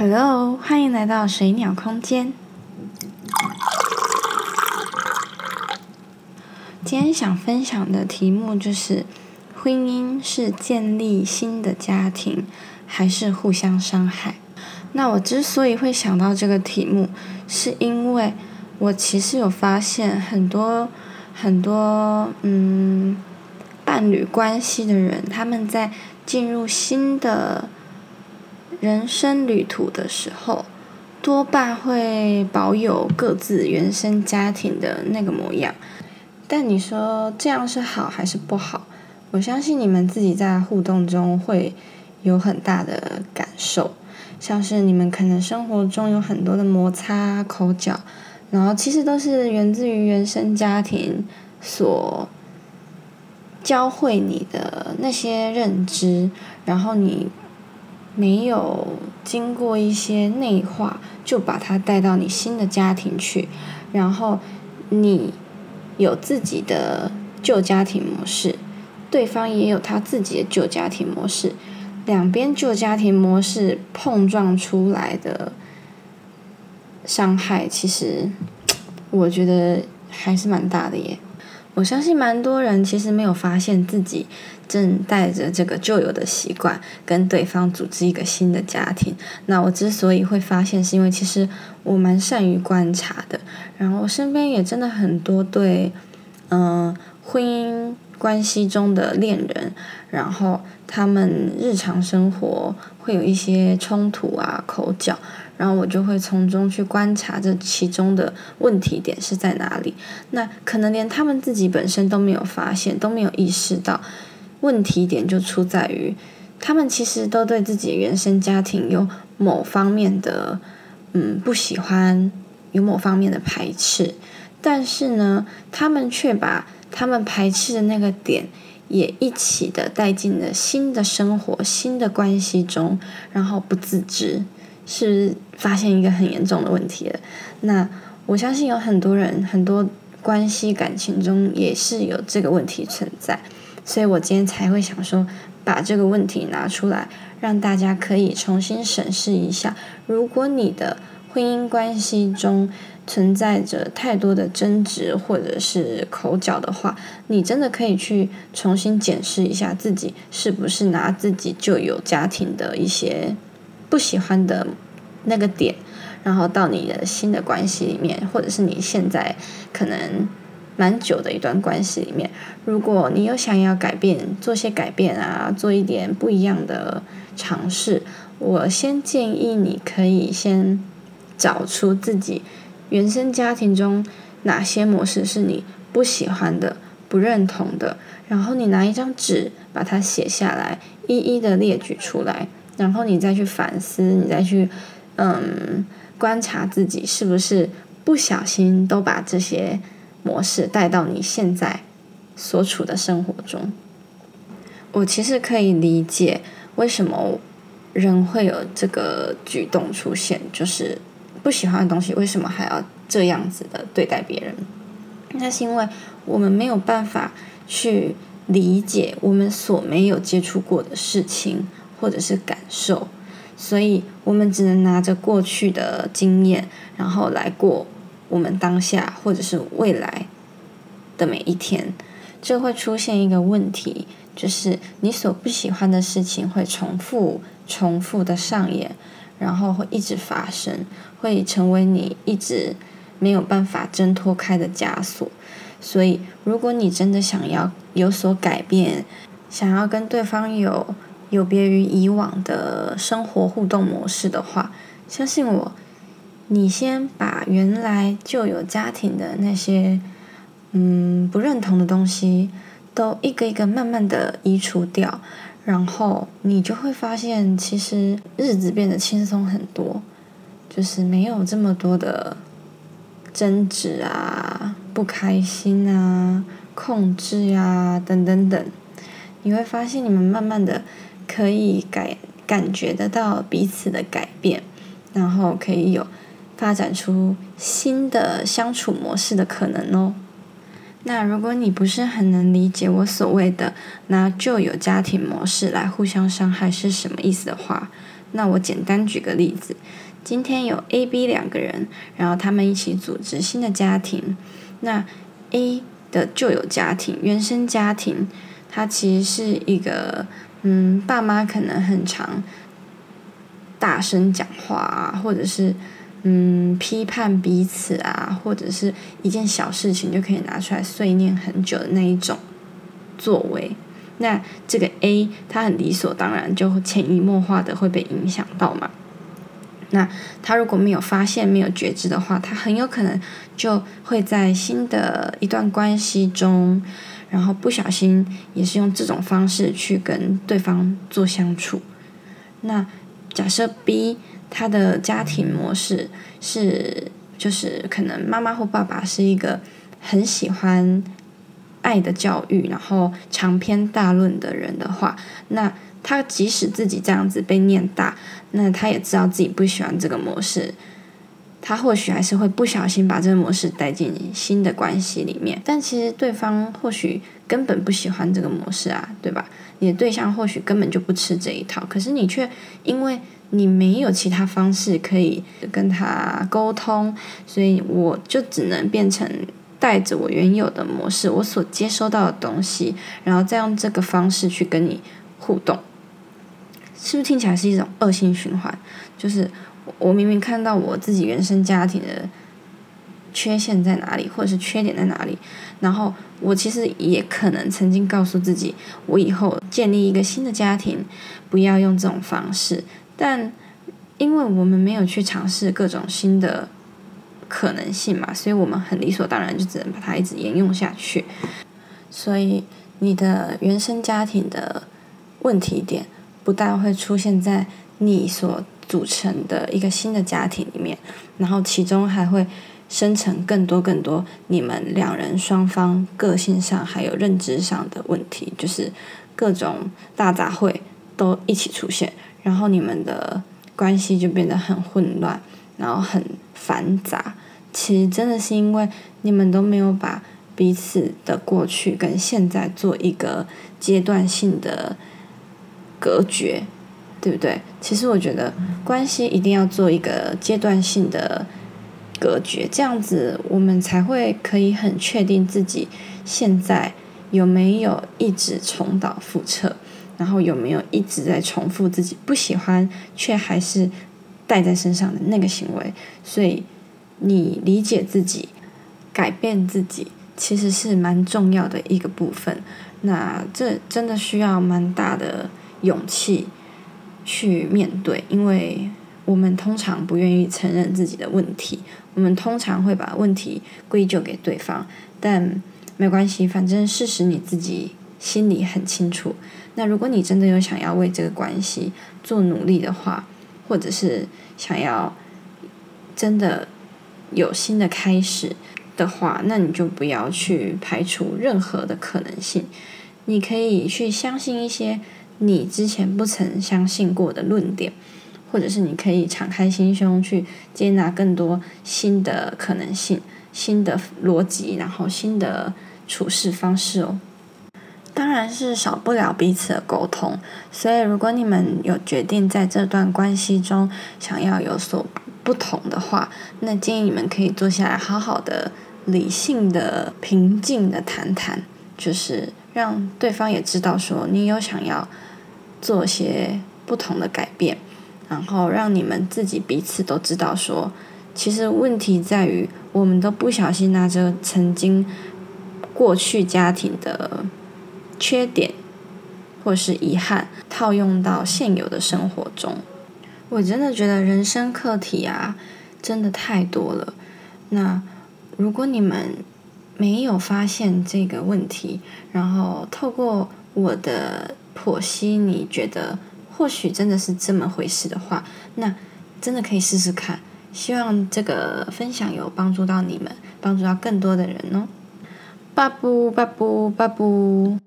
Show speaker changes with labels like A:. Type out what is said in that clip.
A: Hello，欢迎来到水鸟空间。今天想分享的题目就是：婚姻是建立新的家庭，还是互相伤害？那我之所以会想到这个题目，是因为我其实有发现很多很多嗯伴侣关系的人，他们在进入新的人生旅途的时候，多半会保有各自原生家庭的那个模样。但你说这样是好还是不好？我相信你们自己在互动中会有很大的感受，像是你们可能生活中有很多的摩擦、口角，然后其实都是源自于原生家庭所教会你的那些认知，然后你没有经过一些内化，就把它带到你新的家庭去，然后你。有自己的旧家庭模式，对方也有他自己的旧家庭模式，两边旧家庭模式碰撞出来的伤害，其实我觉得还是蛮大的耶。我相信蛮多人其实没有发现自己正带着这个旧有的习惯跟对方组织一个新的家庭。那我之所以会发现，是因为其实我蛮善于观察的，然后身边也真的很多对嗯婚姻关系中的恋人，然后他们日常生活会有一些冲突啊、口角。然后我就会从中去观察这其中的问题点是在哪里。那可能连他们自己本身都没有发现，都没有意识到问题点就出在于他们其实都对自己原生家庭有某方面的嗯不喜欢，有某方面的排斥，但是呢，他们却把他们排斥的那个点也一起的带进了新的生活、新的关系中，然后不自知。是发现一个很严重的问题了。那我相信有很多人很多关系感情中也是有这个问题存在，所以我今天才会想说把这个问题拿出来，让大家可以重新审视一下。如果你的婚姻关系中存在着太多的争执或者是口角的话，你真的可以去重新检视一下自己是不是拿自己就有家庭的一些。不喜欢的那个点，然后到你的新的关系里面，或者是你现在可能蛮久的一段关系里面，如果你有想要改变，做些改变啊，做一点不一样的尝试，我先建议你可以先找出自己原生家庭中哪些模式是你不喜欢的、不认同的，然后你拿一张纸把它写下来，一一的列举出来。然后你再去反思，你再去，嗯，观察自己是不是不小心都把这些模式带到你现在所处的生活中。我其实可以理解为什么人会有这个举动出现，就是不喜欢的东西为什么还要这样子的对待别人？那是因为我们没有办法去理解我们所没有接触过的事情。或者是感受，所以我们只能拿着过去的经验，然后来过我们当下或者是未来的每一天。这会出现一个问题，就是你所不喜欢的事情会重复、重复的上演，然后会一直发生，会成为你一直没有办法挣脱开的枷锁。所以，如果你真的想要有所改变，想要跟对方有有别于以往的生活互动模式的话，相信我，你先把原来就有家庭的那些嗯不认同的东西，都一个一个慢慢的移除掉，然后你就会发现，其实日子变得轻松很多，就是没有这么多的争执啊、不开心啊、控制啊等等等，你会发现你们慢慢的。可以感感觉得到彼此的改变，然后可以有发展出新的相处模式的可能哦。那如果你不是很能理解我所谓的拿旧有家庭模式来互相伤害是什么意思的话，那我简单举个例子，今天有 A、B 两个人，然后他们一起组织新的家庭。那 A 的旧有家庭、原生家庭，它其实是一个，嗯，爸妈可能很常大声讲话啊，或者是嗯批判彼此啊，或者是一件小事情就可以拿出来碎念很久的那一种作为。那这个 A 他很理所当然就潜移默化的会被影响到嘛？那他如果没有发现、没有觉知的话，他很有可能就会在新的一段关系中，然后不小心也是用这种方式去跟对方做相处。那假设 B 他的家庭模式是，就是可能妈妈或爸爸是一个很喜欢。爱的教育，然后长篇大论的人的话，那他即使自己这样子被念大，那他也知道自己不喜欢这个模式，他或许还是会不小心把这个模式带进新的关系里面。但其实对方或许根本不喜欢这个模式啊，对吧？你的对象或许根本就不吃这一套，可是你却因为你没有其他方式可以跟他沟通，所以我就只能变成。带着我原有的模式，我所接收到的东西，然后再用这个方式去跟你互动，是不是听起来是一种恶性循环？就是我明明看到我自己原生家庭的缺陷在哪里，或者是缺点在哪里，然后我其实也可能曾经告诉自己，我以后建立一个新的家庭，不要用这种方式，但因为我们没有去尝试各种新的。可能性嘛，所以我们很理所当然就只能把它一直沿用下去。所以你的原生家庭的问题点，不但会出现在你所组成的一个新的家庭里面，然后其中还会生成更多更多你们两人双方个性上还有认知上的问题，就是各种大杂烩都一起出现，然后你们的关系就变得很混乱。然后很繁杂，其实真的是因为你们都没有把彼此的过去跟现在做一个阶段性的隔绝，对不对？其实我觉得关系一定要做一个阶段性的隔绝，这样子我们才会可以很确定自己现在有没有一直重蹈覆辙，然后有没有一直在重复自己不喜欢却还是。带在身上的那个行为，所以你理解自己、改变自己，其实是蛮重要的一个部分。那这真的需要蛮大的勇气去面对，因为我们通常不愿意承认自己的问题，我们通常会把问题归咎给对方。但没关系，反正事实你自己心里很清楚。那如果你真的有想要为这个关系做努力的话，或者是想要真的有新的开始的话，那你就不要去排除任何的可能性。你可以去相信一些你之前不曾相信过的论点，或者是你可以敞开心胸去接纳更多新的可能性、新的逻辑，然后新的处事方式哦。当然是少不了彼此的沟通，所以如果你们有决定在这段关系中想要有所不同的话，那建议你们可以坐下来好好的、理性的、平静的谈谈，就是让对方也知道说你有想要做些不同的改变，然后让你们自己彼此都知道说，其实问题在于我们都不小心拿着曾经过去家庭的。缺点，或是遗憾，套用到现有的生活中，我真的觉得人生课题啊，真的太多了。那如果你们没有发现这个问题，然后透过我的剖析，你觉得或许真的是这么回事的话，那真的可以试试看。希望这个分享有帮助到你们，帮助到更多的人哦。巴布巴布巴布。